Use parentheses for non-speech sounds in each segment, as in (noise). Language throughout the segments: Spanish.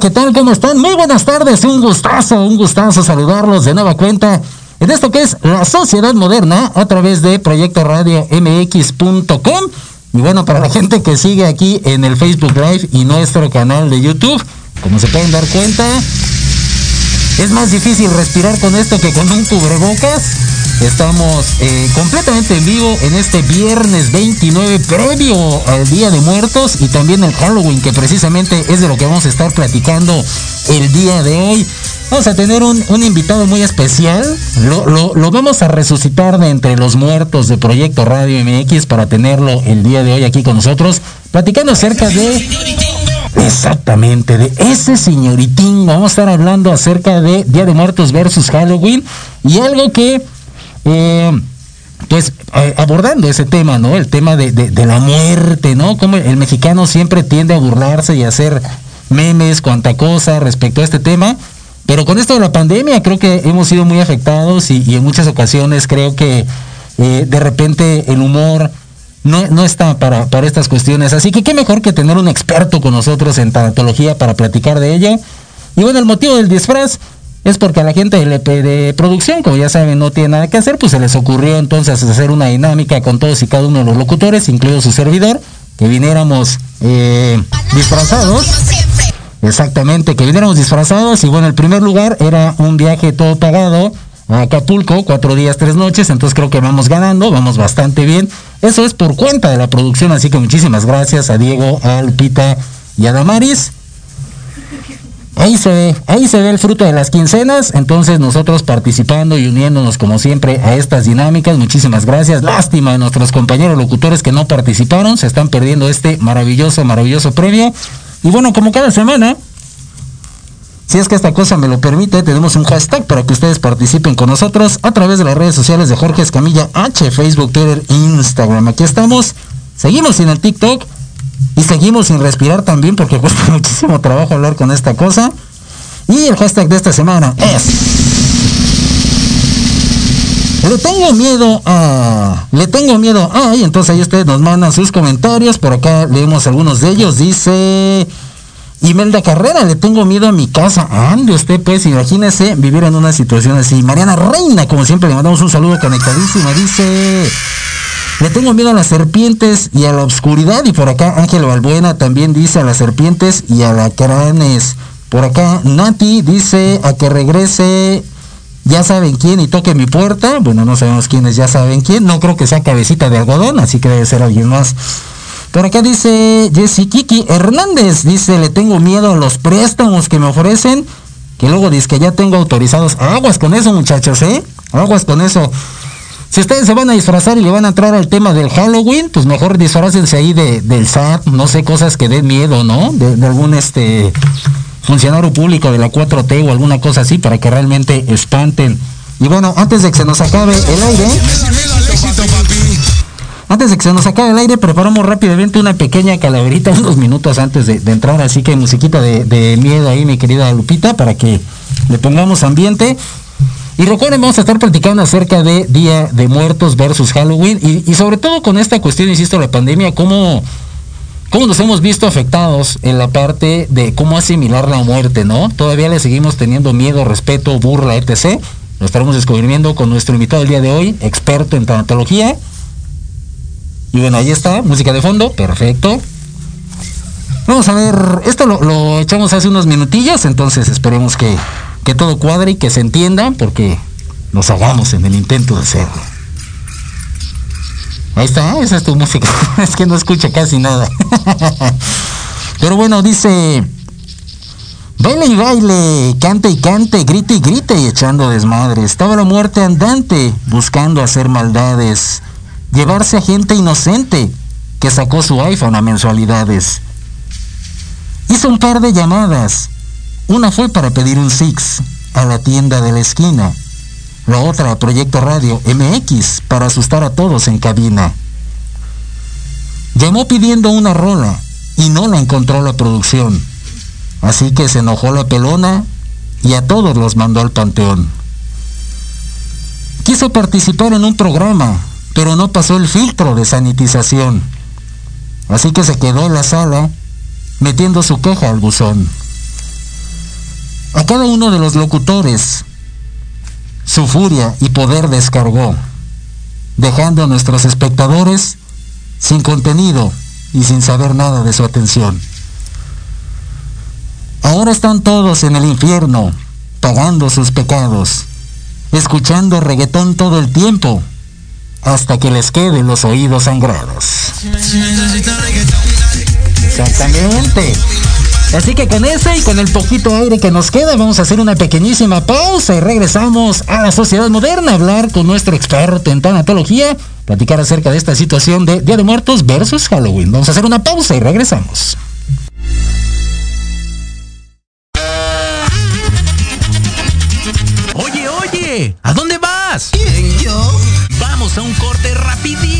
¿qué tal? ¿Cómo están? Muy buenas tardes, un gustazo, un gustazo saludarlos de nueva cuenta en esto que es la sociedad moderna a través de Proyecto Radio MX.com. Y bueno, para la gente que sigue aquí en el Facebook Live y nuestro canal de YouTube, como se pueden dar cuenta, es más difícil respirar con esto que con un cubrebocas. Estamos eh, completamente en vivo en este viernes 29 previo al Día de Muertos y también el Halloween, que precisamente es de lo que vamos a estar platicando el día de hoy. Vamos a tener un, invitado muy especial. Lo, lo, lo, vamos a resucitar de entre los muertos de Proyecto Radio MX para tenerlo el día de hoy aquí con nosotros, platicando acerca de... Exactamente, de ese señoritín. Vamos a estar hablando acerca de Día de Muertos versus Halloween y algo que eh, pues eh, abordando ese tema, ¿no? El tema de, de, la muerte, ¿no? Como el mexicano siempre tiende a burlarse y hacer memes, cuanta cosa respecto a este tema. Pero con esto de la pandemia creo que hemos sido muy afectados y, y en muchas ocasiones creo que eh, de repente el humor no, no está para, para estas cuestiones. Así que qué mejor que tener un experto con nosotros en tanatología para platicar de ello. Y bueno, el motivo del disfraz es porque a la gente de, de, producción, como ya saben, no tiene nada que hacer, pues se les ocurrió entonces hacer una dinámica con todos y cada uno de los locutores, incluido su servidor, que viniéramos eh, disfrazados. Exactamente, que viniéramos disfrazados y bueno, el primer lugar era un viaje todo pagado a Acapulco, cuatro días, tres noches, entonces creo que vamos ganando, vamos bastante bien. Eso es por cuenta de la producción, así que muchísimas gracias a Diego, a Lupita y a Damaris. Ahí se ve, ahí se ve el fruto de las quincenas, entonces nosotros participando y uniéndonos como siempre a estas dinámicas, muchísimas gracias. Lástima de nuestros compañeros locutores que no participaron, se están perdiendo este maravilloso, maravilloso premio. Y bueno, como cada semana, si es que esta cosa me lo permite, tenemos un hashtag para que ustedes participen con nosotros a través de las redes sociales de Jorge Escamilla H, Facebook, Twitter, Instagram. Aquí estamos. Seguimos en el TikTok y seguimos sin respirar también porque cuesta (laughs) muchísimo trabajo hablar con esta cosa. Y el hashtag de esta semana es... Le tengo miedo a... Le tengo miedo a... Y entonces ahí ustedes nos mandan sus comentarios. Por acá leemos algunos de ellos. Dice... Imelda Carrera, le tengo miedo a mi casa. Ande usted, pues, imagínese vivir en una situación así. Mariana Reina, como siempre, le mandamos un saludo conectadísimo. Dice... Le tengo miedo a las serpientes y a la oscuridad. Y por acá Ángel Balbuena también dice a las serpientes y a la cranes. Por acá Nati dice a que regrese ya saben quién y toque mi puerta. Bueno, no sabemos quiénes ya saben quién. No creo que sea cabecita de algodón, así que debe ser alguien más. Por acá dice Jessy Kiki Hernández. Dice, le tengo miedo a los préstamos que me ofrecen. Que luego dice que ya tengo autorizados. Aguas con eso, muchachos, ¿eh? Aguas con eso. Si ustedes se van a disfrazar y le van a entrar al tema del Halloween, pues mejor disfrácense ahí de, del SAT, no sé, cosas que den miedo, ¿no? De, de, algún este funcionario público de la 4T o alguna cosa así para que realmente espanten. Y bueno, antes de que se nos acabe el aire. Antes de que se nos acabe el aire, preparamos rápidamente una pequeña calaverita unos minutos antes de, de entrar. Así que musiquita de, de miedo ahí, mi querida Lupita, para que le pongamos ambiente. Y recuerden, vamos a estar platicando acerca de Día de Muertos versus Halloween y, sobre todo con esta cuestión, insisto, la pandemia, cómo, cómo nos hemos visto afectados en la parte de cómo asimilar la muerte, ¿no? Todavía le seguimos teniendo miedo, respeto, burla, etc. Lo estaremos descubriendo con nuestro invitado el día de hoy, experto en tanatología. Y bueno, ahí está, música de fondo, perfecto. Vamos a ver, esto lo, echamos hace unos minutillos, entonces esperemos que, que todo cuadre y que se entienda, porque nos hagamos en el intento de hacerlo. Ahí está, esa es tu música. (laughs) es que no escucha casi nada. (laughs) Pero bueno, dice... Baile y baile, cante y cante, grite y grite y echando desmadre. Estaba la muerte andante, buscando hacer maldades, llevarse a gente inocente que sacó su iPhone a mensualidades. Hizo un par de llamadas. Una fue para pedir un Six a la tienda de la esquina. La otra a Proyecto Radio MX para asustar a todos en cabina. Llamó pidiendo una rola y no la encontró la producción Así que se enojó la pelona y a todos los mandó al panteón. Quiso participar en un programa, pero no pasó el filtro de sanitización. Así que se quedó en la sala metiendo su queja al buzón. A cada uno de los locutores su furia y poder descargó, dejando a nuestros espectadores sin contenido y sin saber nada de su atención. Ahora están todos en el infierno, pagando sus pecados, escuchando reggaetón todo el tiempo, hasta que les queden los oídos sangrados. Exactamente. Así que con ese y con el poquito aire que nos queda, vamos a hacer una pequeñísima pausa y regresamos a la sociedad moderna a hablar con nuestro experto en tanatología, platicar acerca de esta situación de Día de Muertos versus Halloween. Vamos a hacer una pausa y regresamos. ¿A dónde vas? ¿Quién, yo? Vamos a un corte rapidísimo y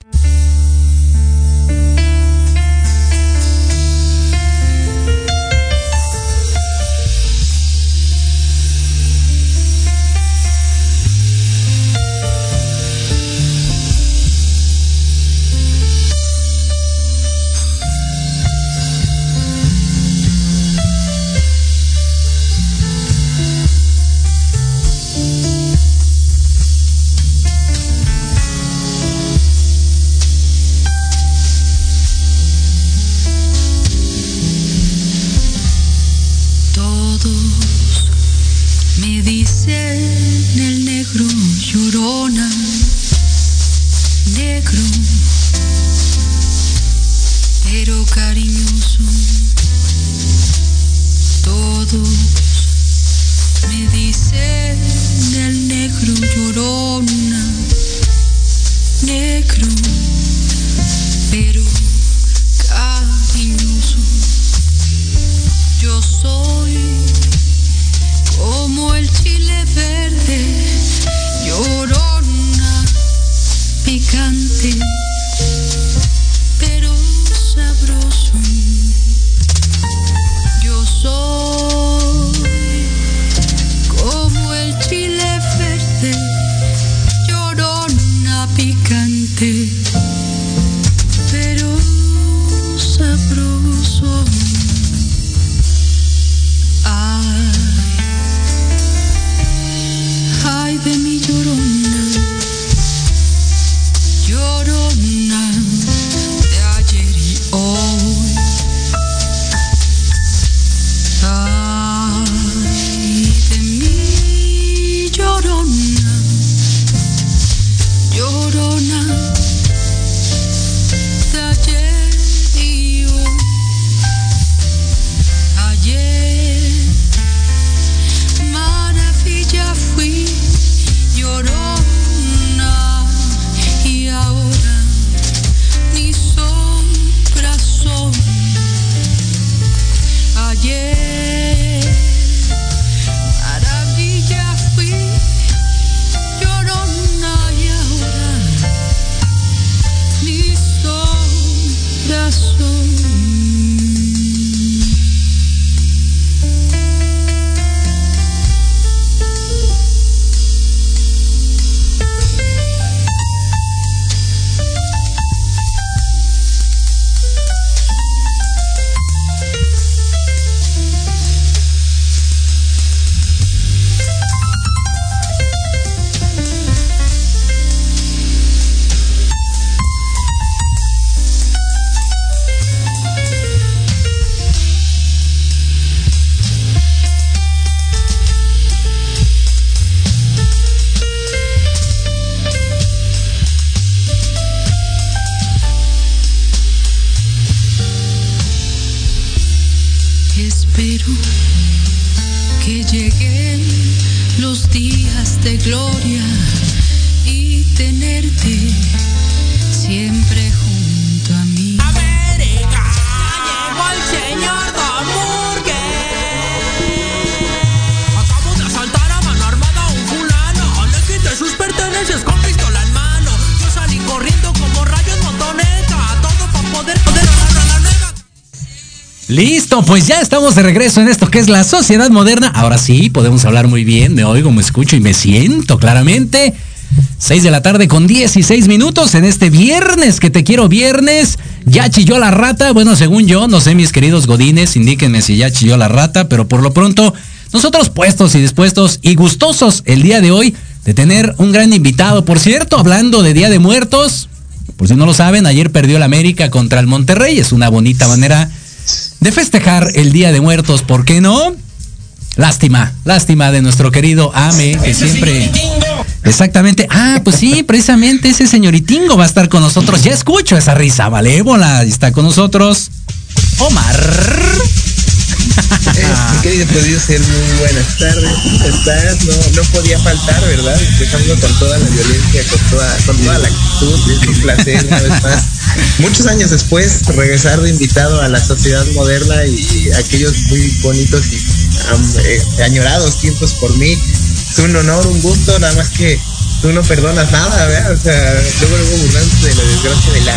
en el negro llorona, negro, pero cariñoso. Todos me dicen el negro llorona. Pues ya estamos de regreso en esto que es la sociedad moderna. Ahora sí, podemos hablar muy bien, me oigo, me escucho y me siento claramente. 6 de la tarde con 16 minutos en este viernes que te quiero viernes. Ya chilló la rata, bueno, según yo, no sé mis queridos godines, indíquenme si ya chilló la rata, pero por lo pronto, nosotros puestos y dispuestos y gustosos el día de hoy de tener un gran invitado. Por cierto, hablando de Día de Muertos, por si no lo saben, ayer perdió el América contra el Monterrey, es una bonita manera de festejar el Día de Muertos, ¿por qué no? Lástima, lástima de nuestro querido Ame, que siempre... Exactamente. Ah, pues sí, (laughs) precisamente ese señoritingo va a estar con nosotros. Ya escucho esa risa malévola. Está con nosotros Omar. (laughs) Mi querido producer, muy buenas tardes. ¿Cómo estás? No, no podía faltar, ¿verdad? Empezando con toda la violencia, con toda, con toda la actitud. Es un placer una vez más. Muchos años después, regresar de invitado a la sociedad moderna y aquellos muy bonitos y eh, añorados tiempos por mí. Es un honor, un gusto, nada más que tú no perdonas nada, ¿verdad? O sea, luego, luego burlándote de la desgracia de la...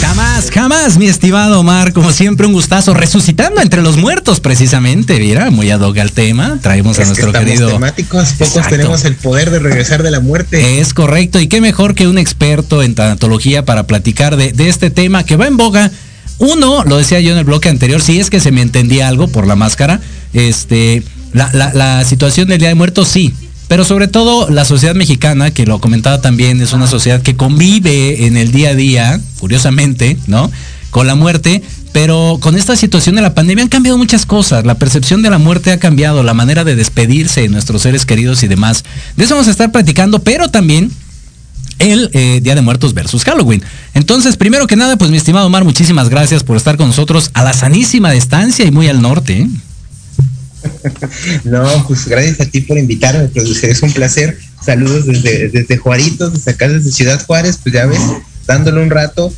Jamás, jamás, mi estimado Omar. Como siempre, un gustazo. Resucitando entre los muertos, precisamente. Mira, muy ad hoc al tema. Traemos a Es que nuestro estamos querido. temáticos, pocos Exacto. tenemos el poder de regresar de la muerte. Es correcto, y qué mejor que un experto en tanatología para platicar de, de este tema que va en boga. Uno, lo decía yo en el bloque anterior, si es que se me entendía algo por la máscara, este, la, la- la situación del Día de Muertos sí, pero sobre todo la sociedad mexicana, que lo comentaba también, es una sociedad que convive en el día a día, curiosamente, ¿no? Con la muerte, pero con esta situación de la pandemia han cambiado muchas cosas. La percepción de la muerte ha cambiado, la manera de despedirse de nuestros seres queridos y demás. De eso vamos a estar platicando, pero también el eh, Día de Muertos versus Halloween. Entonces, primero que nada, pues mi estimado Omar, muchísimas gracias por estar con nosotros a la sanísima distancia y muy al norte. ¿eh? (laughs) No, pues gracias a ti por invitarme, producir. Es un placer. Saludos desde, desde Juaritos, desde acá, desde Ciudad Juárez, pues ya ves, dándole un rato.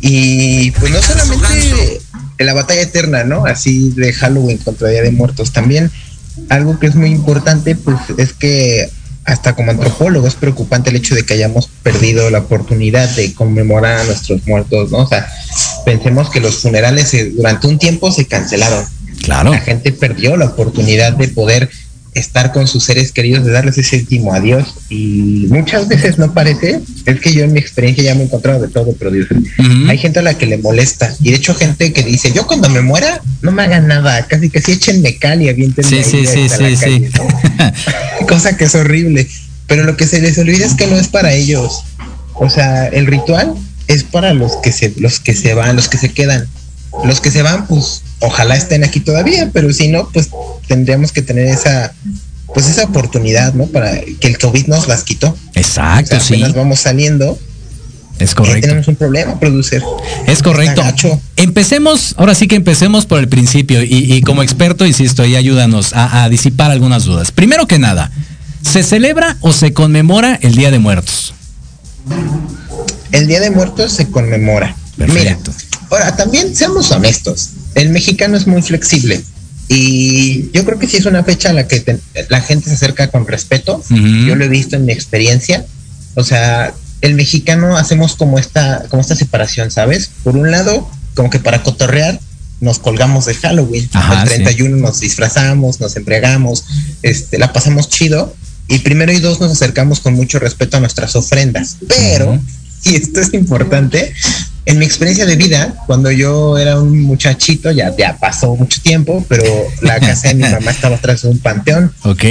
Y pues no solamente en la batalla eterna, ¿no? Así de Halloween contra Día de Muertos. También algo que es muy importante, pues es que hasta como antropólogo es preocupante el hecho de que hayamos perdido la oportunidad de conmemorar a nuestros muertos, ¿no? O sea, pensemos que los funerales eh, durante un tiempo se cancelaron Claro. la gente perdió la oportunidad de poder estar con sus seres queridos, de darles ese último adiós. Y muchas veces no parece, es que yo en mi experiencia ya me he encontrado de todo, pero hay gente a la que le molesta. Y de hecho gente que dice, yo cuando me muera, no me hagan nada, casi que sí échenme cal y aviéntenme Sí, sí, sí, sí, sí. calle", ¿no? (laughs) Cosa que es horrible. Pero lo que se les olvida es que no es para ellos. O sea, el ritual es para los que se, los que se van, los que se quedan. Los que se van, pues, ojalá estén aquí todavía, pero si no, pues tendríamos que tener esa, pues esa oportunidad, ¿no? Para que el COVID nos las quitó. O Exacto, sea, sí. apenas vamos saliendo, Es correcto. tenemos un problema, producer. Es correcto. Empecemos, ahora sí que empecemos por el principio y, y como experto, insisto, y ayúdanos a, a disipar algunas dudas. Primero que nada, ¿se celebra o se conmemora el Día de Muertos? El Día de Muertos se conmemora. Mira, Perfecto. Ahora también seamos honestos. El mexicano es muy flexible y yo creo que sí es una fecha a la que te- la gente se acerca con respeto. Ujú. Yo lo he visto en mi experiencia. O sea, el mexicano hacemos como esta, como esta separación, ¿sabes? Por un lado, como que para cotorrear nos colgamos de Halloween. Ajá, el sí. 31 nos disfrazamos, nos embriagamos, este, la pasamos chido. Y primero y dos nos acercamos con mucho respeto a nuestras ofrendas. Pero, Ujú. Y esto es importante, en mi experiencia de vida, cuando yo era un muchachito, ya, ya pasó mucho tiempo, pero la casa de mi (laughs) mamá estaba atrás de un panteón. Ok.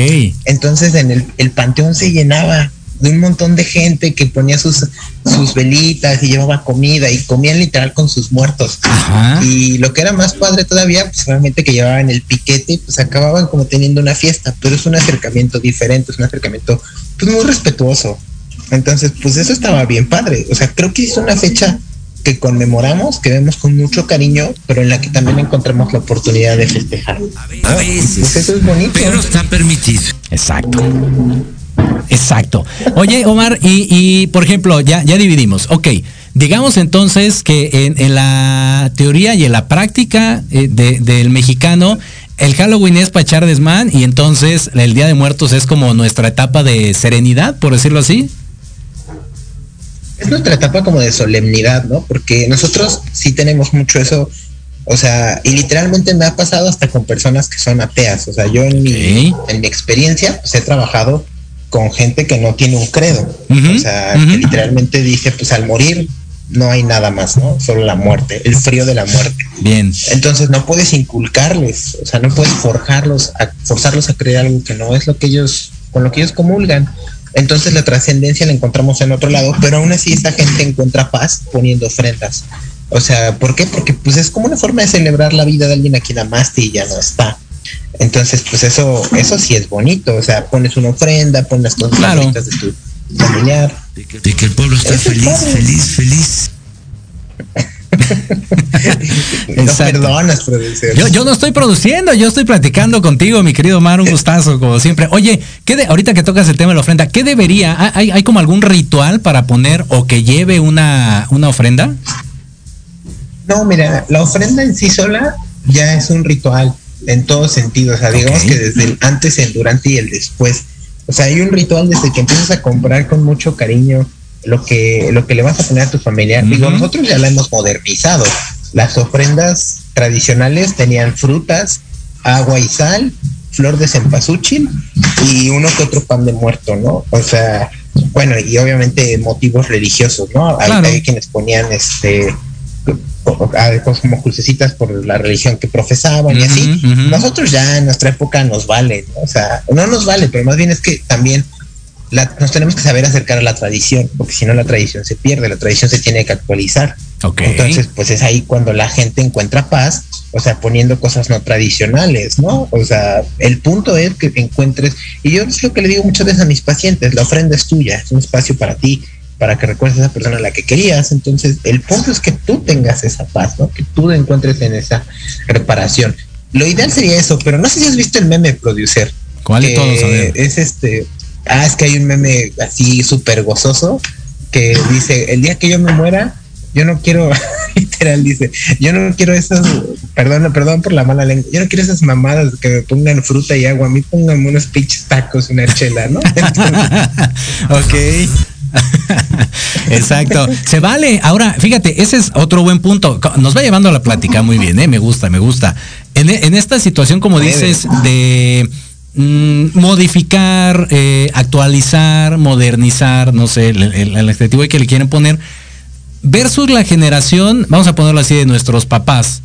Entonces en el, el panteón se llenaba de un montón de gente que ponía sus, sus velitas y llevaba comida y comían literal con sus muertos. Ajá. Y lo que era más padre todavía, pues realmente que llevaban el piquete, pues acababan como teniendo una fiesta, pero es un acercamiento diferente, es un acercamiento pues muy respetuoso. Entonces, pues eso estaba bien padre. O sea, creo que es una fecha que conmemoramos, que vemos con mucho cariño, pero en la que también encontramos la oportunidad de festejar. A Pues veces. eso es bonito. Pero está permitido. Exacto. Exacto. Oye, Omar, y, y por ejemplo, ya, ya dividimos. Ok, digamos entonces que en, en la teoría y en la práctica eh, de- del mexicano, el Halloween es para echar desmán y entonces el Día de Muertos es como nuestra etapa de serenidad, por decirlo así. Es nuestra etapa como de solemnidad, ¿no? Porque nosotros sí tenemos mucho eso, o sea, y literalmente me ha pasado hasta con personas que son ateas, o sea, yo en mi, en mi experiencia pues he trabajado con gente que no tiene un credo, o sea, que literalmente dice, pues al morir no hay nada más, ¿no? Solo la muerte, el frío de la muerte. Bien. Entonces no puedes inculcarles, o sea, no puedes forjarlos, a, forzarlos a creer algo que no es lo que ellos, con lo que ellos comulgan. Entonces la trascendencia la encontramos en otro lado, pero aún así esta gente encuentra paz poniendo ofrendas. O sea, ¿por qué? Porque pues es como una forma de celebrar la vida de alguien a quien amaste y ya no está. Entonces, pues eso, eso sí es bonito. O sea, pones una ofrenda, pones las cosas Claro. bonitas de tu familiar. De que el pueblo está Eso es feliz, feliz, feliz. (laughs) No perdonas. Yo, yo no estoy produciendo, yo estoy platicando contigo, mi querido Omar, un gustazo, como siempre. Oye, ¿qué de, ahorita que tocas el tema de la ofrenda, ¿qué debería? ¿Hay, hay como algún ritual para poner o que lleve una, una ofrenda? No, mira, la ofrenda en sí sola ya es un ritual en todo sentido. O sea, digamos que desde el antes, el durante y el después. O sea, hay un ritual desde que empiezas a comprar con mucho cariño lo que, lo que le vas a poner a tu familia. Digo, nosotros ya la hemos modernizado. Las ofrendas tradicionales tenían frutas, agua y sal, flor de cempasúchil y uno que otro pan de muerto, ¿no? O sea, bueno, y obviamente motivos religiosos, ¿no? Hay, Claro. hay quienes ponían este cosas como crucecitas por la religión que profesaban y así. Nosotros ya en nuestra época nos vale, ¿no? O sea, no nos vale, pero más bien es que también la- nos tenemos que saber acercar a la tradición, porque si no la tradición se pierde, la tradición se tiene que actualizar. Ok. Entonces, pues es ahí cuando la gente encuentra paz, o sea, poniendo cosas no tradicionales, ¿no? O sea, el punto es que encuentres, y yo es lo que le digo muchas veces a mis pacientes, la ofrenda es tuya, es un espacio para ti, para que recuerdes a esa persona a la que querías. Entonces, el punto es que tú tengas esa paz, ¿no? Que tú encuentres en esa reparación. Lo ideal sería eso, pero no sé si has visto el meme producer. ¿Cuál de todos? A ver. Es este, ah, es que hay un meme así súper gozoso que dice, el día que yo me muera, yo no quiero, (laughs) literal dice, yo no quiero esas, perdón, perdón por la mala lengua, yo no quiero esas mamadas que me pongan fruta y agua, a mí pónganme unos pinches tacos, una chela, ¿no? (laughs) ok. Exacto. Se vale. Ahora, fíjate, ese es otro buen punto. Nos va llevando a la plática muy bien, ¿eh? Me gusta, me gusta. En, en esta situación, como dices, de mm, modificar, eh, actualizar, modernizar, no sé, el, el- adjetivo que le quieren poner, versus la generación, vamos a ponerlo así, de nuestros papás.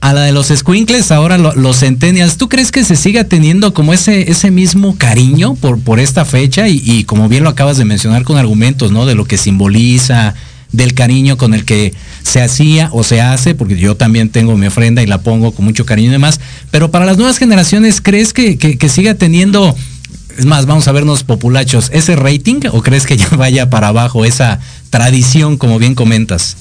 A la de los squinkles, ahora lo- los centennials, ¿tú crees que se siga teniendo como ese, ese mismo cariño por, por esta fecha? Y como bien lo acabas de mencionar con argumentos, ¿no? De lo que simboliza, del cariño con el que se hacía o se hace, porque yo también tengo mi ofrenda y la pongo con mucho cariño y demás. Pero para las nuevas generaciones, ¿crees que, que- siga teniendo, es más, vamos a vernos populachos, ese rating o crees que (laughs) ya vaya para abajo esa tradición, como bien comentas?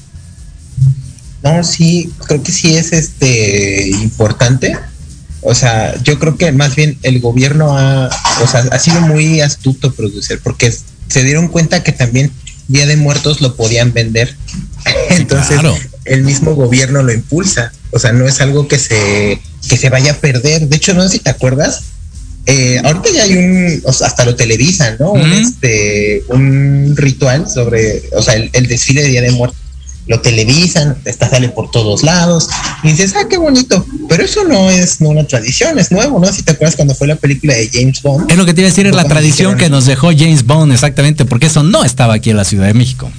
No, sí, creo que sí es este importante. O sea, yo creo que más bien el gobierno ha, o sea, ha sido muy astuto producer, porque se dieron cuenta que también Día de Muertos lo podían vender. Entonces, claro. el mismo gobierno lo impulsa. O sea, no es algo que se, que se vaya a perder. De hecho, no sé si te acuerdas. eh, ahorita ya hay un, o sea, hasta lo televisan, ¿no? Un, este, un ritual sobre, o sea, el, el desfile de Día de Muertos lo televisan, está sale por todos lados, y dices, ah, qué bonito, pero eso no es no una tradición, es nuevo, ¿no? Si te acuerdas cuando fue la película de James Bond. Es lo que te iba a decir, es la tradición que nos dejó James Bond, exactamente, porque eso no estaba aquí en la Ciudad de México.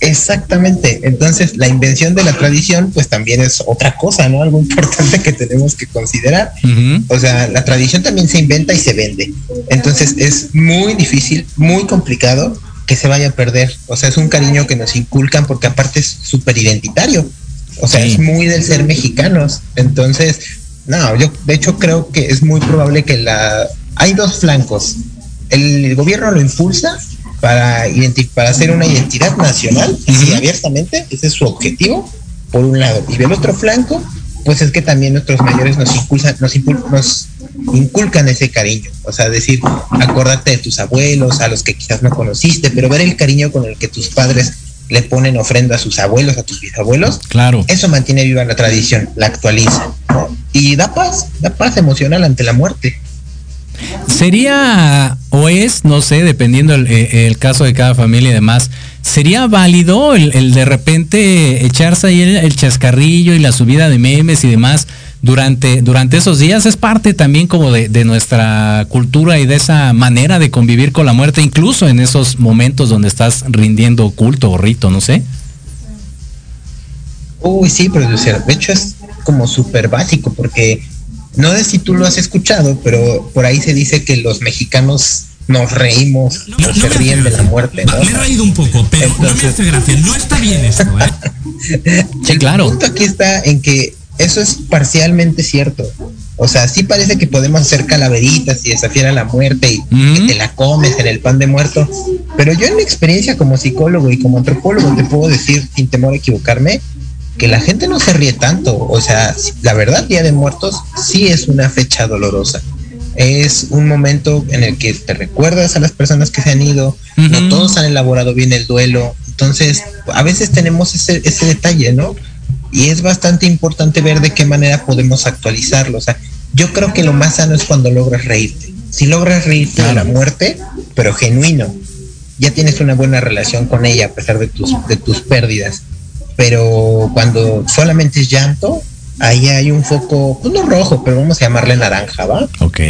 Exactamente, entonces la invención de la tradición pues también es otra cosa, ¿no? Algo importante que tenemos que considerar. O sea, la tradición también se inventa y se vende. Entonces es muy difícil, muy complicado que se vaya a perder. O sea, es un cariño que nos inculcan porque aparte es súper identitario. O sea, Sí. es muy del ser mexicanos. Entonces, no, yo de hecho creo que es muy probable que la... Hay dos flancos. El gobierno lo impulsa para, identi- para hacer una identidad nacional, así abiertamente, ese es su objetivo, por un lado. Y del otro flanco, pues es que también nuestros mayores nos impulsan, nos, impul- nos inculcan ese cariño. O sea, decir, acordarte de tus abuelos, a los que quizás no conociste, pero ver el cariño con el que tus padres le ponen ofrenda a sus abuelos, a tus bisabuelos. Claro. Eso mantiene viva la tradición, la actualiza. ¿no? Y da paz, da paz emocional ante la muerte. Sería o es, no sé, dependiendo el, eh, el caso de cada familia y demás, ¿sería válido el, el de repente echarse ahí el, el chascarrillo y la subida de memes y demás durante, durante esos días? Es parte también como de, de nuestra cultura y de esa manera de convivir con la muerte, incluso en esos momentos donde estás rindiendo culto o rito, no sé. Uy, sí, producer. De hecho, es como súper básico porque no sé si tú lo has escuchado, pero por ahí se dice que los mexicanos nos reímos No, o no se me ríen de la muerte. ¿no? Me he reído un poco, pero no me hace gracia. No está bien esto, ¿eh? (laughs) Sí, El claro. punto aquí está en que eso es parcialmente cierto. O sea, sí parece que podemos hacer calaveritas y desafiar a la muerte y que te la comes en el pan de muerto. Pero yo en mi experiencia como psicólogo y como antropólogo te puedo decir, sin temor a equivocarme, que la gente no se ríe tanto. O sea, la verdad, Día de Muertos sí es una fecha dolorosa. Es un momento en el que te recuerdas a las personas que se han ido, no todos han elaborado bien el duelo. Entonces, a veces tenemos ese, ese detalle, ¿no? Y es bastante importante ver de qué manera podemos actualizarlo. O sea, yo creo que lo más sano es cuando logras reírte. Si logras reírte de la muerte, pero genuino, ya tienes una buena relación con ella a pesar de tus, de tus pérdidas. Pero cuando solamente es llanto, ahí hay un foco, pues no rojo, pero vamos a llamarle naranja, ¿va? Ok.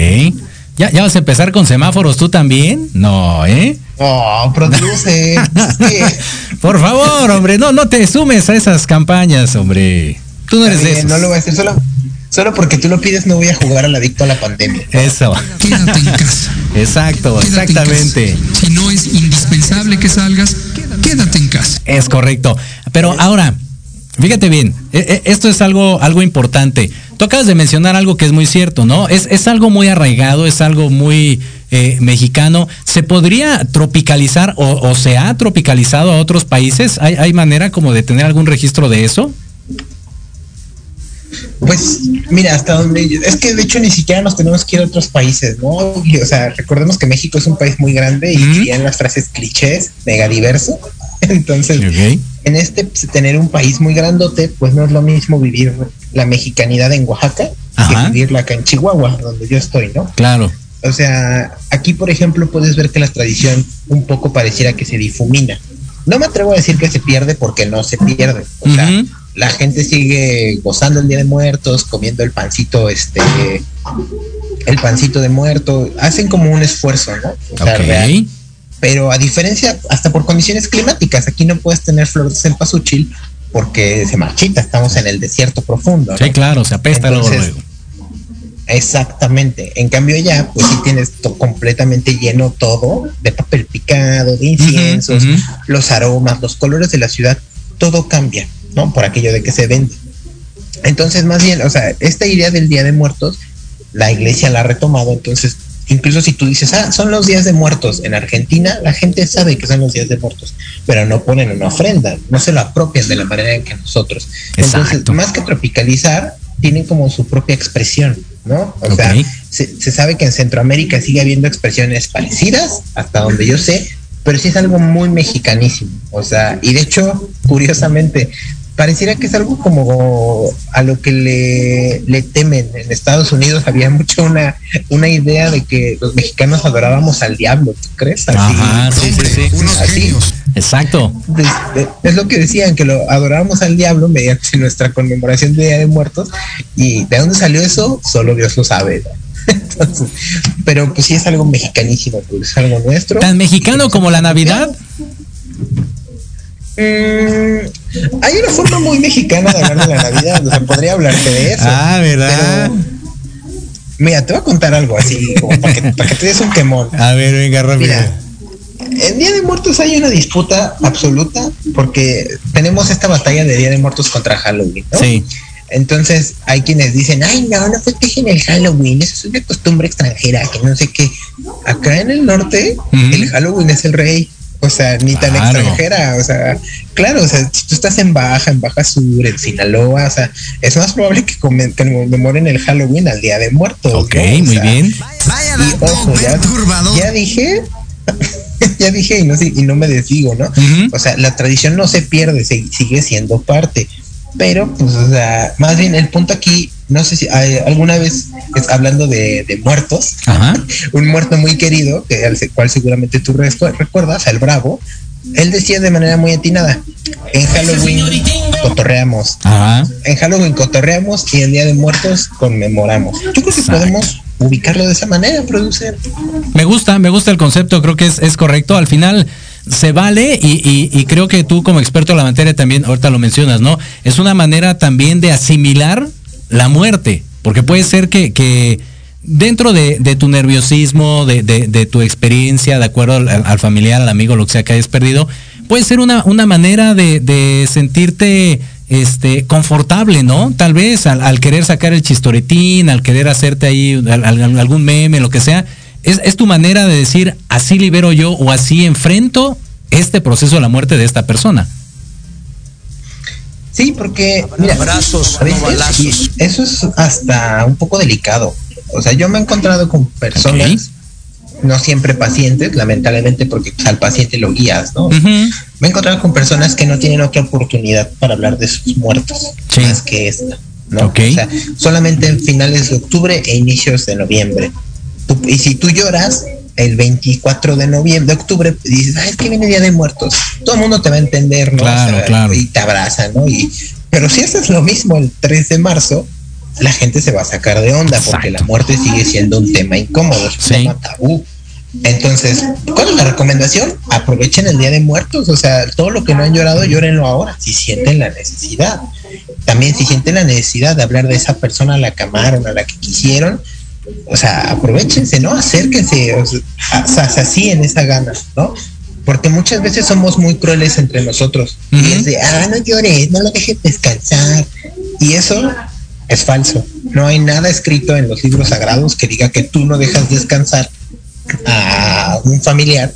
¿Ya, ¿Ya vas a empezar con semáforos tú también? No, ¿eh? Oh, produce. (laughs) Por favor, hombre, no, no te sumes a esas campañas, hombre. Tú no eres Está de esos. No lo voy a hacer solo, solo porque tú lo pides, no voy a jugar al adicto a la pandemia. Eso. Quédate en casa. Exacto, Quédate en exactamente. casa. Si no es indispensable que salgas, quédate en casa. Es correcto. Pero ahora, fíjate bien, e- e- esto es algo, algo importante. Tú acabas de mencionar algo que es muy cierto, ¿no? Es, es algo muy arraigado, es algo muy eh, mexicano. ¿Se podría tropicalizar o, o se ha tropicalizado a otros países? ¿Hay, ¿Hay manera como de tener algún registro de eso? Pues mira, hasta donde es que de hecho ni siquiera nos tenemos que ir a otros países, ¿no? Y, o sea, recordemos que México es un país muy grande y dirían las frases clichés, mega diverso. (laughs) Entonces, en este pues, tener un país muy grandote, pues no es lo mismo vivir la mexicanidad en Oaxaca Ajá. que vivirla acá en Chihuahua, donde yo estoy, ¿no? Claro. O sea, aquí, por ejemplo, puedes ver que la tradición un poco pareciera que se difumina. No me atrevo a decir que se pierde porque no se pierde. O sea, la gente sigue gozando el Día de Muertos, comiendo el pancito, este, el pancito de muerto. Hacen como un esfuerzo, ¿no? O sea, real. Ok. Pero a diferencia, hasta por condiciones climáticas, aquí no puedes tener flores de cempasúchil porque se marchita, estamos en el desierto profundo. ¿no? Sí, claro, se apesta luego, Entonces, luego. Exactamente. En cambio allá, pues sí tienes to- completamente lleno todo de papel picado, de inciensos, los aromas, los colores de la ciudad, todo cambia, ¿no? Por aquello de que se vende. Entonces, más bien, o sea, esta idea del Día de Muertos, la iglesia la ha retomado, entonces, incluso si tú dices, ah, son los días de muertos en Argentina, la gente sabe que son los días de muertos, pero no ponen una ofrenda, no se lo apropian de la manera en que nosotros. Exacto. Entonces, más que tropicalizar, tienen como su propia expresión, ¿no? O Ok. sea, se, se sabe que en Centroamérica sigue habiendo expresiones parecidas, hasta donde yo sé, pero sí es algo muy mexicanísimo. O sea, y de hecho, curiosamente, pareciera que es algo como a lo que le, le temen. En Estados Unidos había mucho una, una idea de que los mexicanos adorábamos al diablo, ¿tú crees? Así, Ajá, sí, sí, sí. Unos Así. genios. Exacto. es lo que decían, que lo adorábamos al diablo mediante nuestra conmemoración de Día de Muertos. ¿Y de dónde salió eso? Solo Dios lo sabe. ¿no? (laughs) Entonces, pero pues sí es algo mexicanísimo, pues es algo nuestro. ¿Tan mexicano como la Navidad? Mm, hay una forma muy mexicana de hablar de la Navidad, o sea, podría hablarte de eso. Ah, ¿verdad? pero, mira, te voy a contar algo así, como para que, para que te des un quemón. A ver, venga, rápido. Mira, en Día de Muertos hay una disputa absoluta porque tenemos esta batalla de Día de Muertos contra Halloween, ¿no? Sí. Entonces hay quienes dicen, ay, no, no festejen el Halloween, eso es una costumbre extranjera, que no sé qué. Acá en el norte, el Halloween es el rey. O sea, ni tan extranjera, o sea, claro, o sea, si tú estás en Baja, en Baja Sur, en Sinaloa, o sea, es más probable que, comen- que conmemoren el Halloween al Día de Muertos. Ok, ¿no? O muy sea, bien. Vaya Y ojo, ya, ya dije, (laughs) ya dije y no, y no me desdigo, ¿no? O sea, la tradición no se pierde, se- sigue siendo parte. Pero, pues, o sea, más bien el punto aquí, no sé si hay- alguna vez, hablando de, de muertos, Ajá. (laughs) un muerto muy querido, que al cual seguramente tú recu- recuerdas, al Bravo, él decía de manera muy atinada, en Halloween cotorreamos, Ajá. en Halloween cotorreamos y en Día de Muertos conmemoramos. Yo creo que Exacto. podemos ubicarlo de esa manera, producer. Me gusta, me gusta el concepto, creo que es, es correcto. Al final se vale y, y- y creo que tú como experto en la materia también, ahorita lo mencionas, ¿no? Es una manera también de asimilar la muerte, porque puede ser que, que dentro de, tu nerviosismo, de, de- de tu experiencia, de acuerdo al, al familiar, al amigo, lo que sea que hayas perdido, puede ser una, una manera de, sentirte este confortable, ¿no? Tal vez al, querer sacar el chistoretín, al querer hacerte ahí al- al- algún meme, lo que sea, es, es tu manera de decir, así libero yo o así enfrento este proceso de la muerte de esta persona. Sí, porque mira, Abrazos, no balazos. eso es hasta un poco delicado. O sea, yo me he encontrado con personas, no siempre pacientes, lamentablemente, porque pues, al paciente lo guías, ¿no? Me he encontrado con personas que no tienen otra oportunidad para hablar de sus muertos, Sí. más que esta, ¿no? Ok. O sea, solamente en finales de octubre e inicios de noviembre. Tú- y si tú lloras el 24 de noviembre, de octubre, dices, "Ay, es que viene Día de Muertos. Todo el mundo te va a entender, ¿no? Claro, claro. Y te abraza, ¿no? Y, pero si haces lo mismo el 3 de marzo, la gente se va a sacar de onda porque la muerte sigue siendo un tema incómodo, es un Sí. tema tabú. Entonces, ¿cuál es la recomendación? Aprovechen el Día de Muertos, o sea, todo lo que no han llorado, llórenlo ahora, si sienten la necesidad. También si sienten la necesidad de hablar de esa persona a la que amaron, a la que quisieron, o sea, aprovechense, ¿no? Acérquense, o sea, sacíen esa gana, ¿no? Porque muchas veces somos muy crueles entre nosotros. Y es de, ah, no llores, no lo dejes descansar. Y eso es falso. No hay nada escrito en los libros sagrados que diga que tú no dejas descansar a un familiar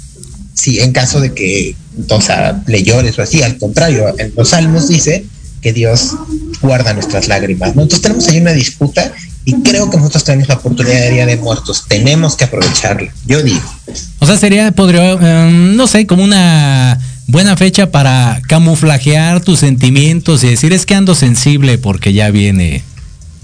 si en caso de que o sea, le llores o así, al contrario, en los salmos dice que Dios guarda nuestras lágrimas, ¿no? Entonces tenemos ahí una disputa y creo que nosotros tenemos la oportunidad de Día de Muertos, tenemos que aprovecharla, yo digo. O sea, sería, podría, em, no sé, como una buena fecha para camuflajear tus sentimientos y decir, es que ando sensible porque ya viene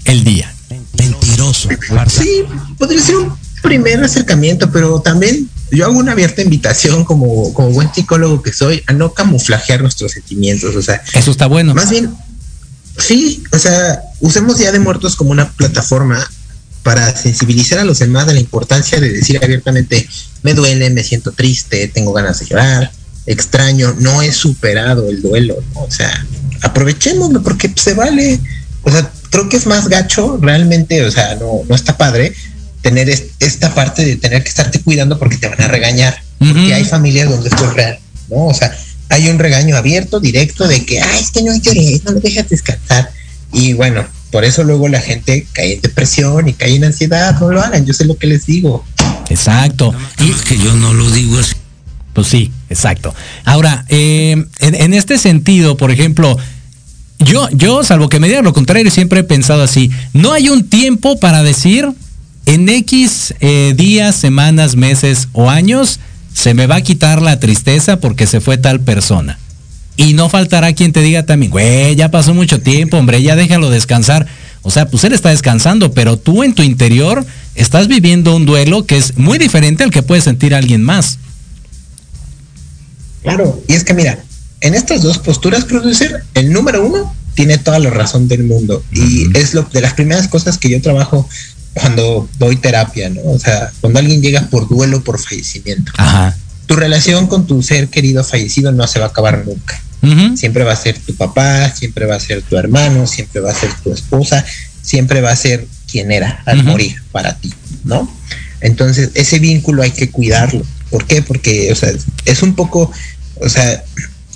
el día. Mentiroso. Sí, podría ser un primer acercamiento, pero también yo hago una abierta invitación como, como buen psicólogo que soy a no camuflajear nuestros sentimientos, o sea, Eso está bueno. Más bien, sí, o sea, usemos Día de Muertos como una plataforma para sensibilizar a los demás de la importancia de decir abiertamente, me duele, me siento triste, tengo ganas de llorar, extraño, no he superado el duelo, ¿no? O sea, aprovechémoslo porque se vale. O sea, creo que es más gacho realmente, o sea, no, no está padre tener es- esta parte de tener que estarte cuidando porque te van a regañar. Porque hay familias donde esto es real, ¿no? O sea, hay un regaño abierto, directo, de que, ay, es que no llores, no lo dejas descansar. Y bueno, por eso luego la gente cae en depresión y cae en ansiedad, no lo hagan, yo sé lo que les digo. Exacto. Y Es que yo no lo digo así. Pues sí, exacto. Ahora, eh, en, en este sentido, por ejemplo, yo, yo, salvo que me digan lo contrario, siempre he pensado así. No hay un tiempo para decir en X eh, días, semanas, meses o años se me va a quitar la tristeza porque se fue tal persona. Y no faltará quien te diga también, güey, ya pasó mucho tiempo, hombre, ya déjalo descansar. O sea, pues él está descansando, pero tú en tu interior estás viviendo un duelo que es muy diferente al que puede sentir alguien más. Claro, y es que mira, en estas dos posturas, producer, el número uno tiene toda la razón del mundo y es lo de las primeras cosas que yo trabajo cuando doy terapia, ¿no? O sea, cuando alguien llega por duelo, por fallecimiento. Ajá. Tu relación con tu ser querido fallecido no se va a acabar nunca. Siempre va a ser tu papá, siempre va a ser tu hermano, siempre va a ser tu esposa, siempre va a ser quien era al morir para ti, ¿no? Entonces, ese vínculo hay que cuidarlo. ¿Por qué? Porque, o sea, es un poco, o sea,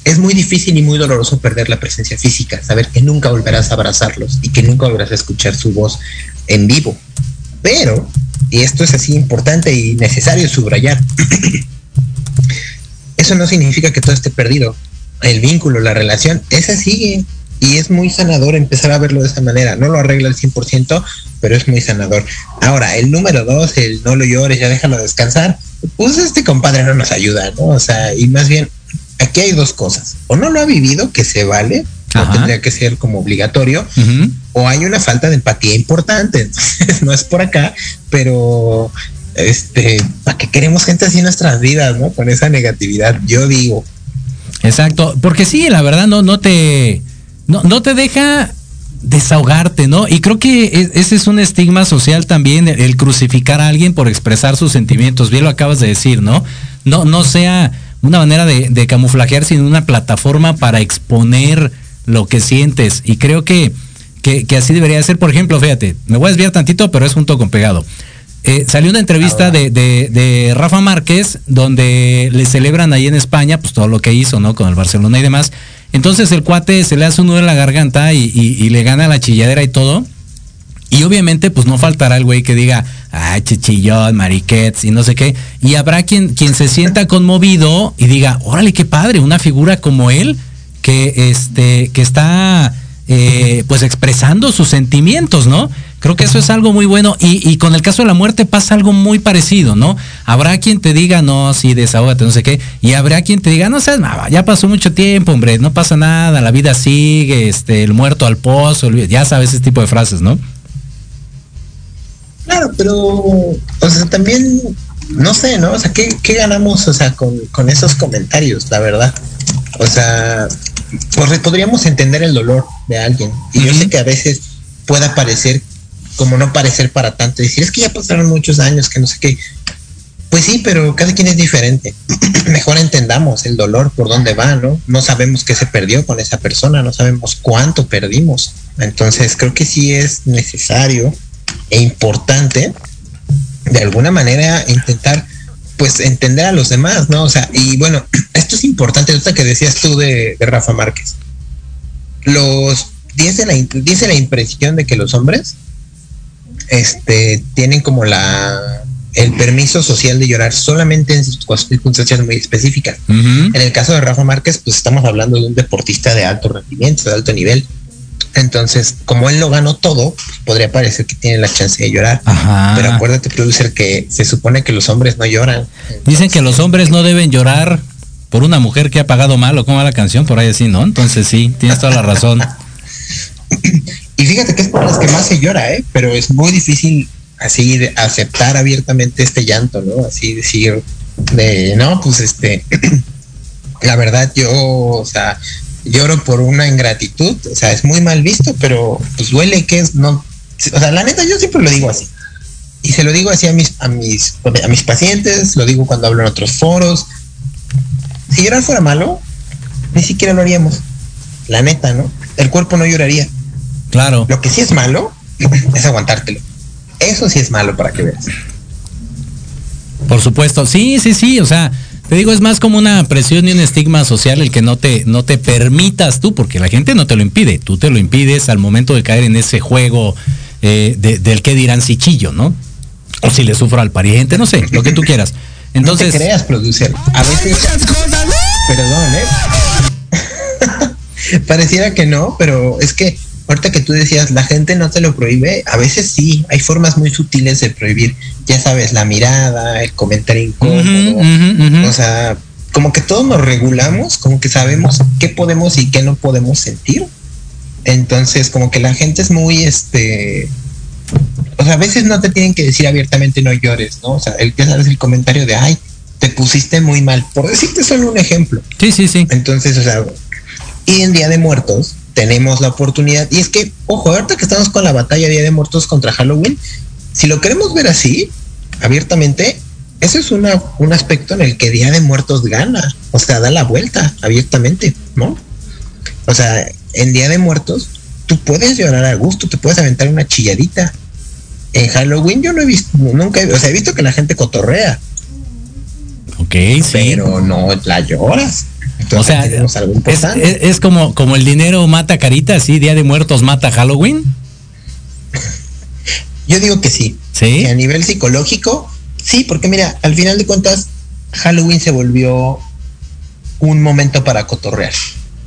es muy difícil y muy doloroso perder la presencia física, saber que nunca volverás a abrazarlos y que nunca volverás a escuchar su voz en vivo. Pero, y esto es así importante y necesario subrayar, es (clears throat) eso no significa que todo esté perdido. El vínculo, la relación, esa sigue. Y es muy sanador empezar a verlo de esa manera. No lo arregla al 100%, pero es muy sanador. Ahora, el número dos, el no lo llores, ya déjalo descansar. Pues este compadre no nos ayuda, ¿no? O sea, y más bien, aquí hay dos cosas. O no lo ha vivido, que se vale, no tendría que ser como obligatorio. O hay una falta de empatía importante. (laughs) No es por acá, pero este, ¿para qué queremos gente así en nuestras vidas, no? Con esa negatividad, yo digo. Exacto, porque sí, la verdad no, no te, no, no te deja desahogarte, ¿no? Y creo que e- ese es un estigma social también, el, el crucificar a alguien por expresar sus sentimientos, bien lo acabas de decir, ¿no? No, no sea una manera de, de camuflajear, sino una plataforma para exponer lo que sientes. Y creo que, que, que así debería ser, por ejemplo, fíjate, me voy a desviar tantito, pero es junto con pegado. Eh, salió una entrevista de, de- de Rafa Márquez donde le celebran ahí en España pues todo lo que hizo, ¿no? Con el Barcelona y demás. Entonces el cuate se le hace un nudo en la garganta y, y- y le gana la chilladera y todo. Y obviamente, pues no faltará el güey que diga, ay, chichillón, mariquets y no sé qué. Y habrá quien, quien se sienta (laughs) conmovido y diga, órale, qué padre, una figura como él que, este, que está eh, pues expresando sus sentimientos, ¿no? Creo que eso es algo muy bueno. Y, con el caso de la muerte pasa algo muy parecido, ¿no? Habrá quien te diga, no, sí, desahógate, no sé qué. Y habrá quien te diga, no seas nada, ya pasó mucho tiempo, hombre, no pasa nada, la vida sigue, este, el muerto al pozo, ya sabes ese tipo de frases, ¿no? Claro, pero, o sea, también, no sé, ¿no? O sea, ¿qué, ganamos, o sea, con esos comentarios, la verdad? O sea, pues podríamos entender el dolor de alguien. Y yo sé que a veces pueda parecer, como no parecer para tanto, decir, es que ya pasaron muchos años, que no sé qué. Pues sí, pero cada quien es diferente. (clears throat) Mejor entendamos el dolor, por dónde va, ¿no? No sabemos qué se perdió con esa persona, no sabemos cuánto perdimos. Entonces, creo que sí es necesario e importante de alguna manera intentar pues entender a los demás, ¿no? O sea, y bueno, (clears throat) esto es importante, esto que decías tú de, de Rafa Márquez. Los dice la, dice la impresión de que los hombres este tienen como la el permiso social de llorar solamente en circunstancias muy específicas. En el caso de Rafa Márquez, pues estamos hablando de un deportista de alto rendimiento, de alto nivel. Entonces, como él lo ganó todo, podría parecer que tiene la chance de llorar. Ajá. Pero acuérdate, producer, que se supone que los hombres no lloran. Dicen que los hombres no deben llorar por una mujer que ha pagado mal o como va la canción, por ahí así, ¿no? Entonces sí, tienes toda la razón. (laughs) Y fíjate que es por las que más se llora, ¿eh? Pero es muy difícil así de aceptar abiertamente este llanto, ¿no? Así decir de, no, pues este, (clears throat) la verdad yo, o sea, lloro por una ingratitud, o sea, es muy mal visto, pero pues duele que es, no, o sea, la neta yo siempre lo digo así. Y se lo digo así a mis, a mis, a mis pacientes, lo digo cuando hablo en otros foros. Si llorar fuera malo, ni siquiera lo haríamos. La neta, ¿no? El cuerpo no lloraría. Claro. Lo que sí es malo (laughs) es aguantártelo. Eso sí es malo para que veas. Por supuesto, sí, sí, sí, o sea, te digo, es más como una presión y un estigma social el que no te, no te permitas tú, porque la gente no te lo impide, tú te lo impides al momento de caer en ese juego eh, de- del que dirán si chillo, ¿no? O si le sufro al pariente, no sé, lo que tú quieras. Entonces, no te creas, producer. A veces. Perdón, ¿eh? (laughs) Pareciera que no, pero es que ahorita que tú decías, la gente no te lo prohíbe, a veces sí, hay formas muy sutiles de prohibir. Ya sabes, la mirada, el comentario incómodo. Ujú, ujú, ujú. O sea, como que todos nos regulamos, como que sabemos qué podemos y qué no podemos sentir. Entonces, como que la gente es muy, este, o sea, a veces no te tienen que decir abiertamente no llores, ¿no? O sea, el, ya sabes el comentario de, ay, te pusiste muy mal, por decirte solo un ejemplo. sí, sí, sí. Entonces, o sea, y en Día de Muertos tenemos la oportunidad, y es que, ojo, ahorita que estamos con la batalla Día de Muertos contra Halloween, si lo queremos ver así, abiertamente, eso es una, un aspecto en el que Día de Muertos gana, o sea, da la vuelta abiertamente, ¿no? O sea, en Día de Muertos, tú puedes llorar a gusto, te puedes aventar una chilladita. En Halloween yo no he visto, nunca, o sea, he visto que la gente cotorrea, Ok, sí. pero no la lloras. O sea, tenemos algo es, importante. es- es como, como el dinero mata carita, así, Día de Muertos mata Halloween. (laughs) Yo digo que sí. Sí. Que a nivel psicológico, sí, porque mira, al final de cuentas, Halloween se volvió un momento para cotorrear.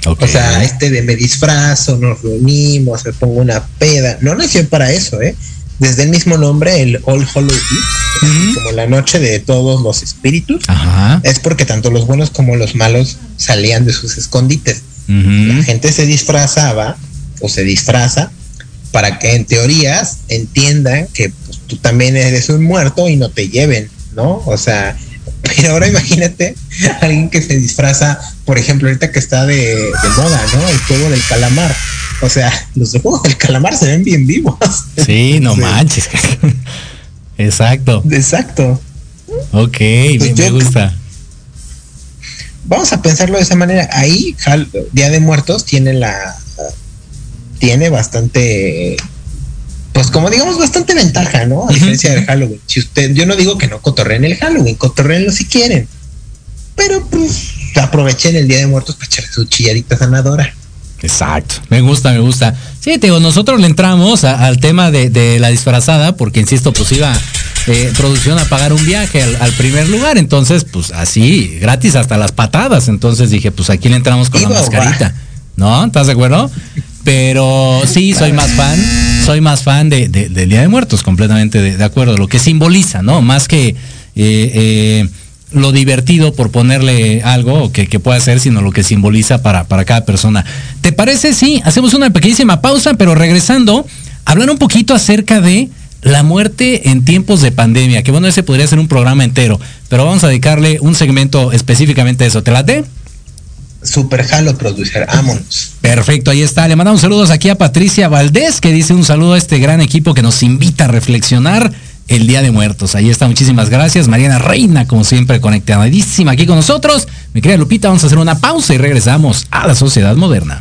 O sea, este de me disfrazo, nos reunimos, me pongo una peda. No nació para eso, ¿eh? Desde el mismo nombre, el All Hollow Eve, como la noche de todos los espíritus, Ajá. es porque tanto los buenos como los malos salían de sus escondites. La gente se disfrazaba o se disfraza para que en teorías entiendan que pues, tú también eres un muerto y no te lleven, ¿no? O sea, (laughs) pero ahora imagínate alguien que se disfraza, por ejemplo, ahorita que está de, de moda, ¿no? El juego del calamar. O sea, los juegos del calamar se ven bien vivos. Sí, no (laughs) Sí. manches. Exacto. Exacto. Ok, me, Pues me gusta. Vamos a pensarlo de esa manera. Ahí, Día de Muertos tiene la. Tiene bastante. Pues como digamos, bastante ventaja, ¿no? A diferencia del Halloween. Si usted, yo no digo que no cotorreen el Halloween, cotorreenlo si quieren. Pero pues aprovechen el Día de Muertos para echar su chilladita sanadora. Exacto, me gusta, me gusta. Sí, te digo, nosotros le entramos a- al tema de, de la disfrazada porque, insisto, pues iba eh, producción a pagar un viaje al, al primer lugar, entonces, pues así, gratis hasta las patadas, entonces dije, pues aquí le entramos con la mascarita, ¿no? ¿Estás de acuerdo? Pero sí, soy más fan, soy más fan de, de- del Día de Muertos, completamente de, de acuerdo, lo que simboliza, ¿no? Más que... eh, eh, lo divertido por ponerle algo que, que pueda ser, sino lo que simboliza para, para cada persona. ¿Te parece? Sí, hacemos una pequeñísima pausa, pero regresando, hablar un poquito acerca de la muerte en tiempos de pandemia, que bueno, ese podría ser un programa entero, pero vamos a dedicarle un segmento específicamente a eso. ¿Te late? Super Halo Producer, vámonos. Perfecto, ahí está. Le mandamos saludos aquí a Patricia Valdés, que dice un saludo a este gran equipo que nos invita a reflexionar el Día de Muertos. Ahí está, muchísimas gracias. Mariana Reina, como siempre, conectadísima aquí con nosotros. Mi querida Lupita, vamos a hacer una pausa y regresamos a la sociedad moderna.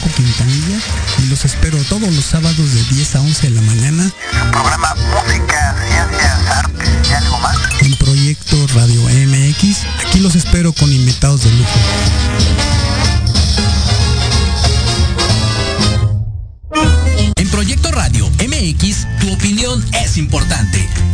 Quintanilla y los espero todos los sábados de 10 a 11 de la mañana. programa Música, Ciencias, Artes y algo más. En Proyecto Radio MX, aquí los espero con invitados de lujo. En Proyecto Radio MX, tu opinión es importante.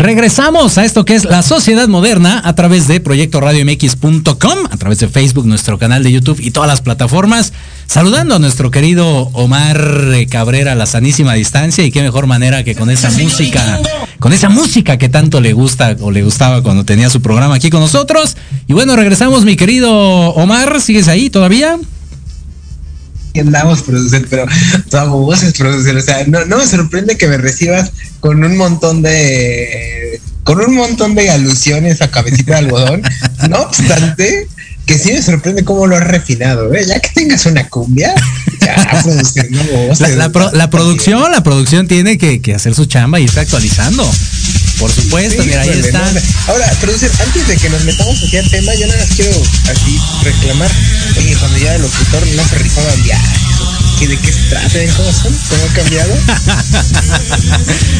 regresamos a esto que es la sociedad moderna a través de Proyecto Radio MX.com, a través de Facebook, nuestro canal de YouTube y todas las plataformas. Saludando a nuestro querido Omar Cabrera a la sanísima distancia y qué mejor manera que con esa música, con esa música que tanto le gusta o le gustaba cuando tenía su programa aquí con nosotros. Y bueno, regresamos mi querido Omar, ¿sigues ahí todavía? Andamos producer, pero tu voz es producer, o sea, no, no me sorprende que me recibas con un montón de con un montón de alusiones a cabecita de algodón, (laughs) no obstante, que sí me sorprende cómo lo has refinado, ¿eh? ya que tengas una cumbia, ya produciendo voces. La, la pro- la producción, la producción tiene que, que hacer su chamba y está actualizando. Por supuesto, Sí, mira, ahí está. no, Ahora, producer, antes de que nos metamos aquí al tema, yo nada más quiero así reclamar, oye, cuando yo era locutor no se rifaban viajes. ¿Qué, ¿De qué se trata? ¿Ven ¿Cómo son? ¿Cómo ha cambiado?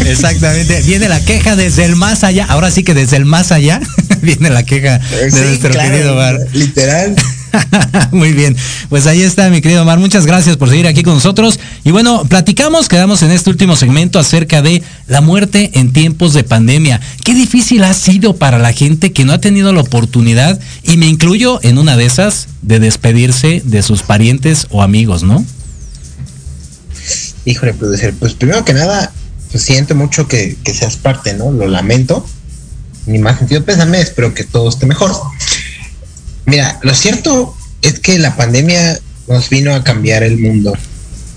(laughs) Exactamente. Viene la queja desde el más allá. Ahora sí que desde el más allá (laughs) viene la queja de nuestro claro, querido Omar. Literal. (laughs) Muy bien. Pues ahí está, mi querido Omar. Muchas gracias por seguir aquí con nosotros. Y bueno, platicamos, quedamos en este último segmento acerca de la muerte en tiempos de pandemia. Qué difícil ha sido para la gente que no ha tenido la oportunidad, y me incluyo en una de esas, de despedirse de sus parientes o amigos, ¿no? Híjole, producer, pues primero que nada, pues siento mucho que, que seas parte, ¿no? Lo lamento. Ni más sentido pésame, espero que todo esté mejor. Mira, lo cierto es que la pandemia nos vino a cambiar el mundo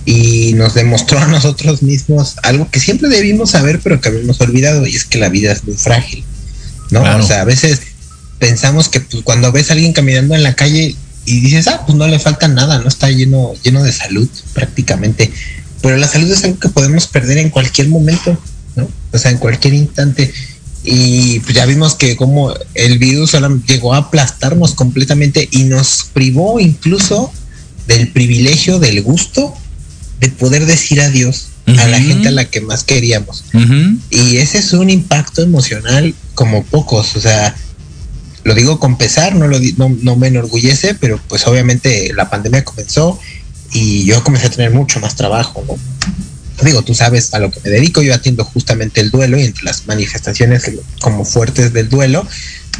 y nos demostró a nosotros mismos algo que siempre debimos saber, pero que habíamos olvidado, y es que la vida es muy frágil, ¿no? Claro. O sea, a veces pensamos que pues, cuando ves a alguien caminando en la calle y dices, ah, pues no le falta nada, no está lleno, lleno de salud prácticamente. Pero la salud es algo que podemos perder en cualquier momento, ¿no? O sea, en cualquier instante. Y pues ya vimos que como el virus llegó a aplastarnos completamente y nos privó incluso del privilegio, del gusto de poder decir adiós a la gente a la que más queríamos. Y ese es un impacto emocional como pocos, o sea, lo digo con pesar, no, lo no, no me enorgullece, pero pues obviamente la pandemia comenzó y yo comencé a tener mucho más trabajo, ¿no? Digo, tú sabes a lo que me dedico, yo atiendo justamente el duelo y entre las manifestaciones como fuertes del duelo,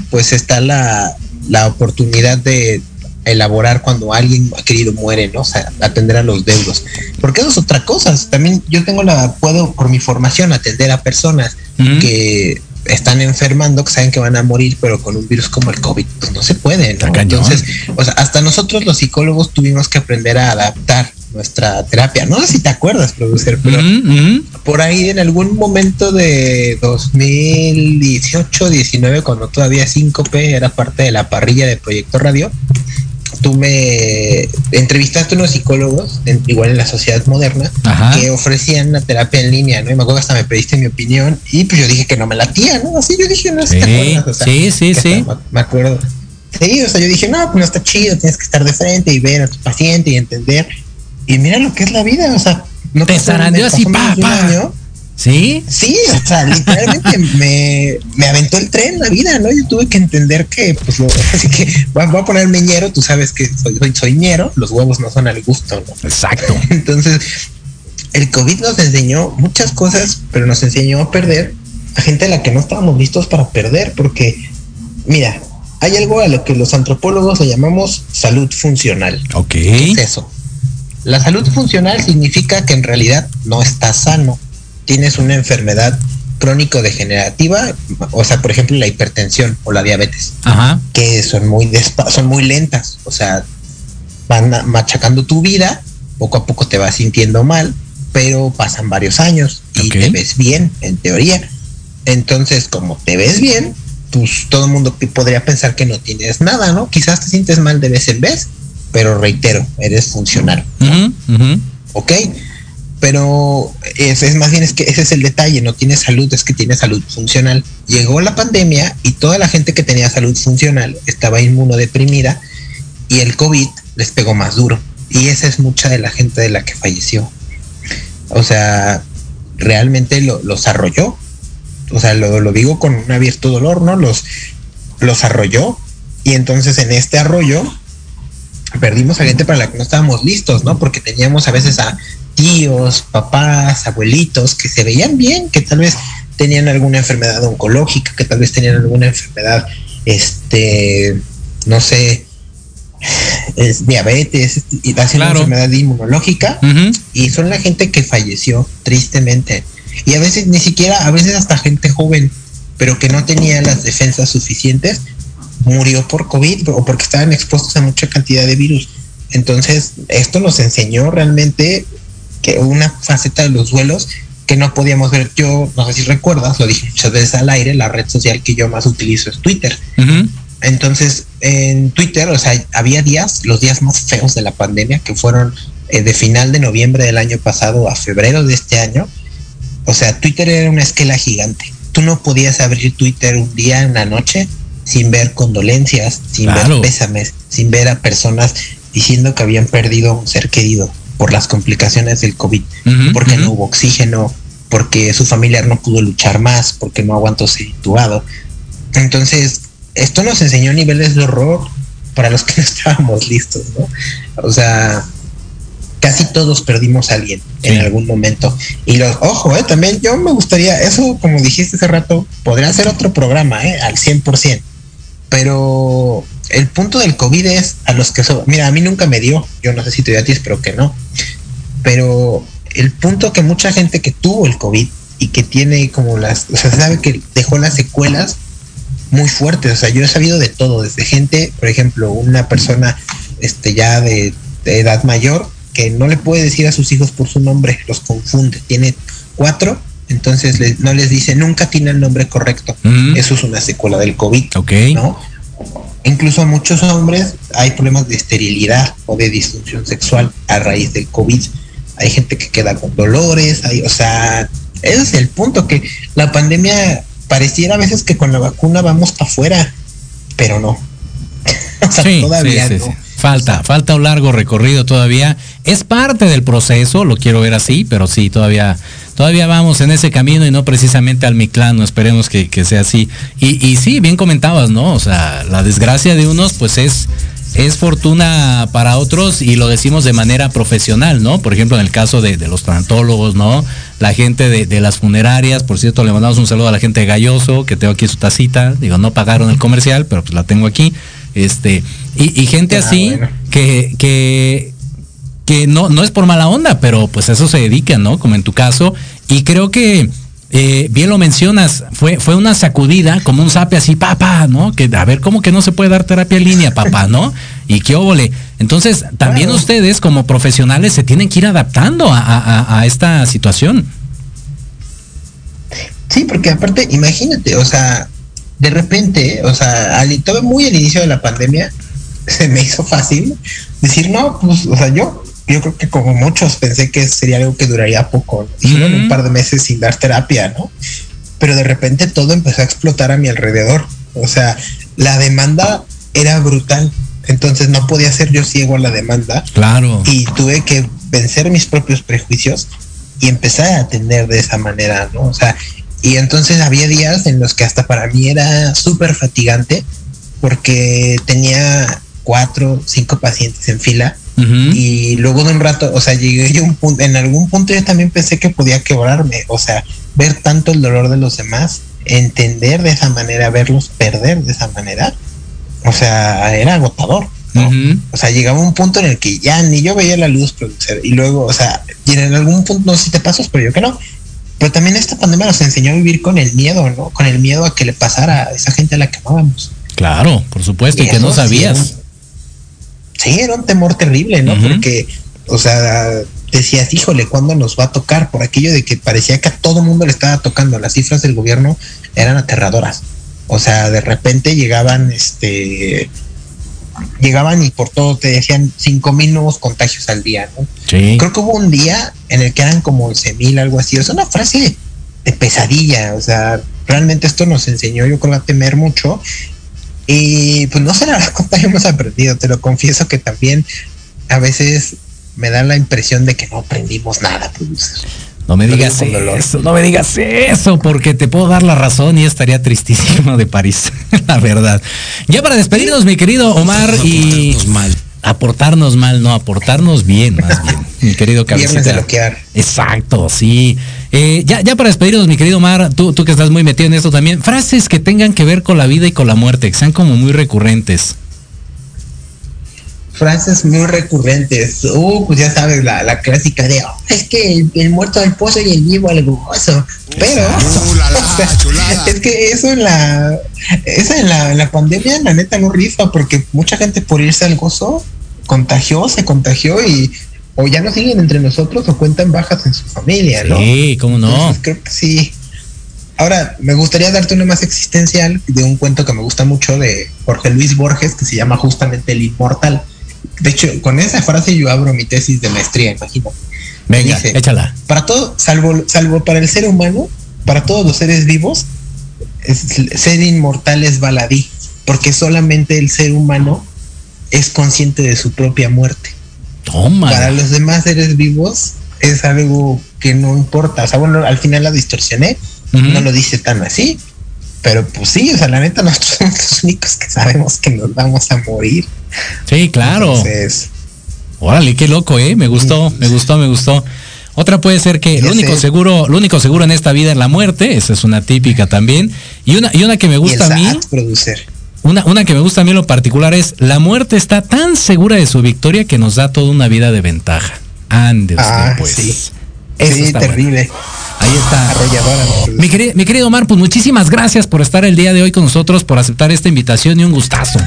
pues está la, la oportunidad de elaborar cuando alguien querido muere, ¿no? O sea, atender a los deudos. Porque eso es otra cosa. También yo tengo la, puedo por mi formación atender a personas que están enfermando, que saben que van a morir, pero con un virus como el COVID, pues no se puede, ¿no? Entonces, o sea, hasta nosotros los psicólogos tuvimos que aprender a adaptar nuestra terapia. No sé si te acuerdas, producer, pero por ahí en algún momento de 2018, 19, cuando todavía 5P era parte de la parrilla de Proyecto Radio, tú me entrevistaste a unos psicólogos, en- igual en la sociedad moderna, Ajá. que ofrecían una terapia en línea, ¿no? Y me acuerdo que hasta me pediste mi opinión y pues yo dije que no me latía, ¿no? Así yo dije, no sé si te Sí, acuerdas, o sea, sí, sí, sí. me acuerdo. Sí, o sea, yo dije, no, pues no está chido, tienes que estar de frente y ver a tu paciente y entender. Y mira lo que es la vida, o sea, no Te zarandeó así, pa, pa. año. ¿Sí? Sí, o sea, literalmente (laughs) me, me aventó el tren la vida, ¿no? Yo tuve que entender que, pues, lo- (laughs) así que voy a, voy a ponerme ñero, tú sabes que soy, soy, soy ñero, los huevos no son al gusto, ¿no? Exacto. (laughs) Entonces, el COVID nos enseñó muchas cosas, pero nos enseñó a perder a gente a la que no estábamos listos para perder, porque, mira, hay algo a lo que los antropólogos le llamamos salud funcional. Ok. ¿Qué es eso? La salud funcional significa que en realidad no estás sano. Tienes una enfermedad crónico-degenerativa, o sea, por ejemplo, la hipertensión o la diabetes, Ajá. que son muy, son muy lentas, o sea, van machacando tu vida, poco a poco te vas sintiendo mal, pero pasan varios años y te ves bien, en teoría. Entonces, como te ves bien, pues todo el mundo podría pensar que no tienes nada, ¿no? Quizás te sientes mal de vez en vez, pero reitero, eres funcional, ujú. ¿ok? Pero es, es más bien es que ese es el detalle, no tienes salud, es que tienes salud funcional. Llegó la pandemia y toda la gente que tenía salud funcional estaba inmunodeprimida y el COVID les pegó más duro. Y esa es mucha de la gente de la que falleció. O sea, realmente lo- los arrolló. O sea, lo, lo digo con un abierto dolor, ¿no? Los, los arrolló. Y entonces en este arroyo perdimos a gente para la que no estábamos listos, ¿no? Porque teníamos a veces a tíos, papás, abuelitos que se veían bien, que tal vez tenían alguna enfermedad oncológica, que tal vez tenían alguna enfermedad, este, no sé, es diabetes, y una enfermedad inmunológica, y son la gente que falleció tristemente. Y a veces ni siquiera, a veces hasta gente joven, pero que no tenía las defensas suficientes, murió por COVID o porque estaban expuestos a mucha cantidad de virus. Entonces, esto nos enseñó realmente que una faceta de los duelos que no podíamos ver. Yo, no sé si recuerdas, lo dije muchas veces al aire, la red social que yo más utilizo es Twitter. Entonces, en Twitter, o sea, había días, los días más feos de la pandemia, que fueron eh, de final de noviembre del año pasado a febrero de este año. O sea, Twitter era una esquela gigante. Tú no podías abrir Twitter un día en la noche sin ver condolencias, sin ver pésames, sin ver a personas diciendo que habían perdido un ser querido por las complicaciones del COVID, porque no hubo oxígeno, porque su familiar no pudo luchar más, porque no aguantó ser intubado. Entonces, esto nos enseñó niveles de horror para los que no (laughs) estábamos listos, ¿no? O sea, casi todos perdimos a alguien en algún momento. Y los, ojo, eh, también yo me gustaría, eso como dijiste hace rato, podría ser otro programa, eh, al 100%. Pero el punto del COVID es a los que son, mira, a mí nunca me dio, yo no sé si te dio a ti, espero que no. Pero el punto que mucha gente que tuvo el COVID y que tiene como las, o sea, sabe que dejó las secuelas muy fuertes. O sea, yo he sabido de todo, desde gente, por ejemplo, una persona este ya de, edad mayor que no le puede decir a sus hijos por su nombre, los confunde. Tiene cuatro entonces no les dice, nunca tiene el nombre correcto. Eso es una secuela del COVID. Ok. ¿no? Incluso a muchos hombres hay problemas de esterilidad o de disfunción sexual a raíz del COVID. Hay gente que queda con dolores, hay, o sea, ese es el punto, que la pandemia pareciera a veces que con la vacuna vamos para afuera, pero no. (laughs) o sea, todavía no. Falta, falta un largo recorrido todavía. Es parte del proceso, lo quiero ver así, pero sí, todavía todavía vamos en ese camino y no precisamente al Mictlano, esperemos que, sea así. Y, y, sí, bien comentabas, ¿no? O sea, la desgracia de unos, pues es, es fortuna para otros y lo decimos de manera profesional, ¿no? Por ejemplo, en el caso de, los tanatólogos, ¿no? La gente de, las funerarias, por cierto, le mandamos un saludo a la gente de Galloso, que tengo aquí su tacita, digo, no pagaron el comercial, pero pues la tengo aquí. Este, y, gente ah, así que, que que no, no es por mala onda, pero pues eso se dedica, ¿no? Como en tu caso. Y creo que, eh, bien lo mencionas, fue, fue una sacudida, como un sape así, papá, ¿no? Que a ver, ¿cómo que no se puede dar terapia en línea, papá, ¿no? Y qué óvole. Entonces, también ustedes como profesionales se tienen que ir adaptando a, esta situación. Sí, porque aparte, imagínate, o sea, de repente, o sea, al, todo muy al inicio de la pandemia, (laughs) se me hizo fácil decir, no, pues, o sea, yo yo creo que como muchos pensé que sería algo que duraría poco, un par de meses sin dar terapia, ¿no? Pero de repente todo empezó a explotar a mi alrededor. O sea, la demanda era brutal. Entonces no podía ser yo ciego a la demanda. Claro. Y tuve que vencer mis propios prejuicios y empezar a atender de esa manera, ¿no? O sea, y entonces había días en los que hasta para mí era súper fatigante porque tenía cuatro, cinco pacientes en fila y luego de un rato, o sea, llegué yo un punto, en algún punto yo también pensé que podía quebrarme, o sea, ver tanto el dolor de los demás, entender de esa manera, verlos perder de esa manera, o sea, era agotador. ¿no? O sea, llegaba un punto en el que ya ni yo veía la luz producir y luego, o sea, y en algún punto, no sé si te pasas, pero yo que no. Pero también esta pandemia nos enseñó a vivir con el miedo, ¿no? Con el miedo a que le pasara a esa gente a la que amábamos. Claro, por supuesto, y, que no sabías sí, era un temor terrible, ¿no? Porque, o sea, decías, híjole, ¿cuándo nos va a tocar? Por aquello de que parecía que a todo mundo le estaba tocando. Las cifras del gobierno eran aterradoras. O sea, de repente llegaban, este, llegaban y por todo te decían cinco mil nuevos contagios al día, ¿no? Sí. Creo que hubo un día en el que eran como once mil, algo así. Es una frase de pesadilla. O sea, realmente esto nos enseñó, yo creo, a temer mucho y pues no sé la verdad (laughs) cuánto hemos aprendido, te lo confieso que también a veces me da la impresión de que no aprendimos nada, No me digas eso, no me digas eso, porque te puedo dar la razón y estaría tristísimo de París, (laughs) la verdad. Ya para despedirnos, mi querido Omar, y mal. Aportarnos mal, no, aportarnos bien, más bien. (laughs) mi querido Viernes de cabecita. loquear. Exacto, sí. Eh, ya, ya para despedirnos, mi querido Mar, tú, tú que estás muy metido en esto también, frases que tengan que ver con la vida y con la muerte, que sean como muy recurrentes. Frases muy recurrentes. Uh, pues ya sabes, la, la clásica de "Oh, es que el, el muerto al pozo y el vivo al gozo. Pero o sea, (laughs) es que eso en la esa en la, en la pandemia la neta no rifa porque mucha gente por irse al gozo contagió, se contagió y o ya no siguen entre nosotros o cuentan bajas en su familia, ¿no? Sí, cómo no. Entonces, creo que sí. Ahora, me gustaría darte una más existencial de un cuento que me gusta mucho de Jorge Luis Borges que se llama justamente El Inmortal. De hecho, con esa frase yo abro mi tesis de maestría, imagínate. Venga, Dice, échala. Para todo, salvo, salvo para el ser humano, para todos los seres vivos, es- ser inmortal es baladí, porque solamente el ser humano es consciente de su propia muerte. Toma. Para los demás seres vivos es algo que no importa. O sea, bueno, al final la distorsioné, no lo dice tan así, pero pues sí, o sea, la neta nosotros (laughs) somos los únicos que sabemos que nos vamos a morir. Sí, claro. Entonces, Órale, qué loco, ¿eh? Me gustó, me gustó, me gustó. Otra puede ser que lo único sé. seguro, lo único seguro en esta vida es la muerte, esa es una típica también. Y una, y una que me gusta a mí, producer. una, una que me gusta a mí en lo particular es la muerte está tan segura de su victoria que nos da toda una vida de ventaja. Ande usted, Ah, pues. sí. Eso Sí, está bueno. terrible. Ahí está. Arrolladora. mi querido, mi querido Omar, pues muchísimas gracias por estar el día de hoy con nosotros, por aceptar esta invitación y un gustazo.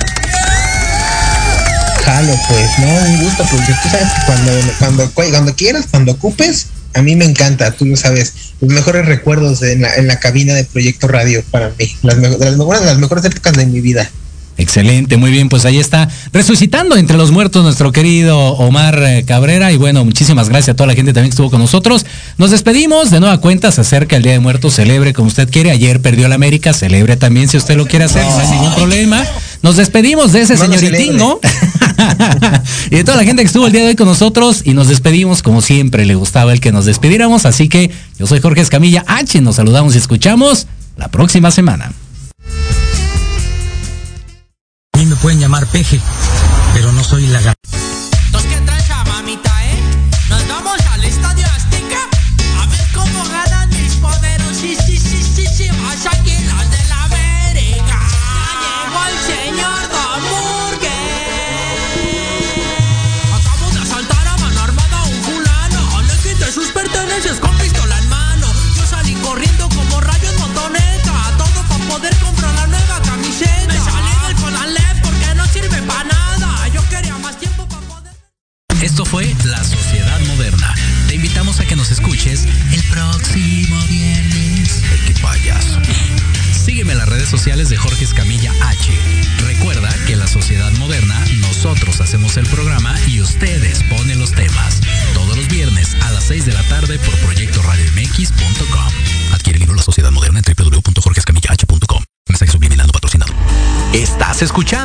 Jalo, pues, no, un gusto, porque tú sabes que cuando, cuando, cuando quieras, cuando ocupes, a mí me encanta, tú lo sabes, los mejores recuerdos en la, en la cabina de Proyecto Radio para mí, las, de las, mejores- de las mejores épocas de mi vida. Excelente, muy bien, pues ahí está, resucitando entre los muertos nuestro querido Omar eh, Cabrera y bueno, muchísimas gracias a toda la gente también que estuvo con nosotros. Nos despedimos, de nueva cuenta se acerca el Día de Muertos, celebre como usted quiere, ayer perdió la América, celebre también si usted lo quiere hacer, no hay ningún problema. Nos despedimos de ese señoritingo (laughs) y de toda la gente que estuvo el día de hoy con nosotros y nos despedimos como siempre le gustaba el que nos despidiéramos, así que yo soy Jorge Escamilla H, nos saludamos y escuchamos la próxima semana. Pueden llamar peje, pero no soy la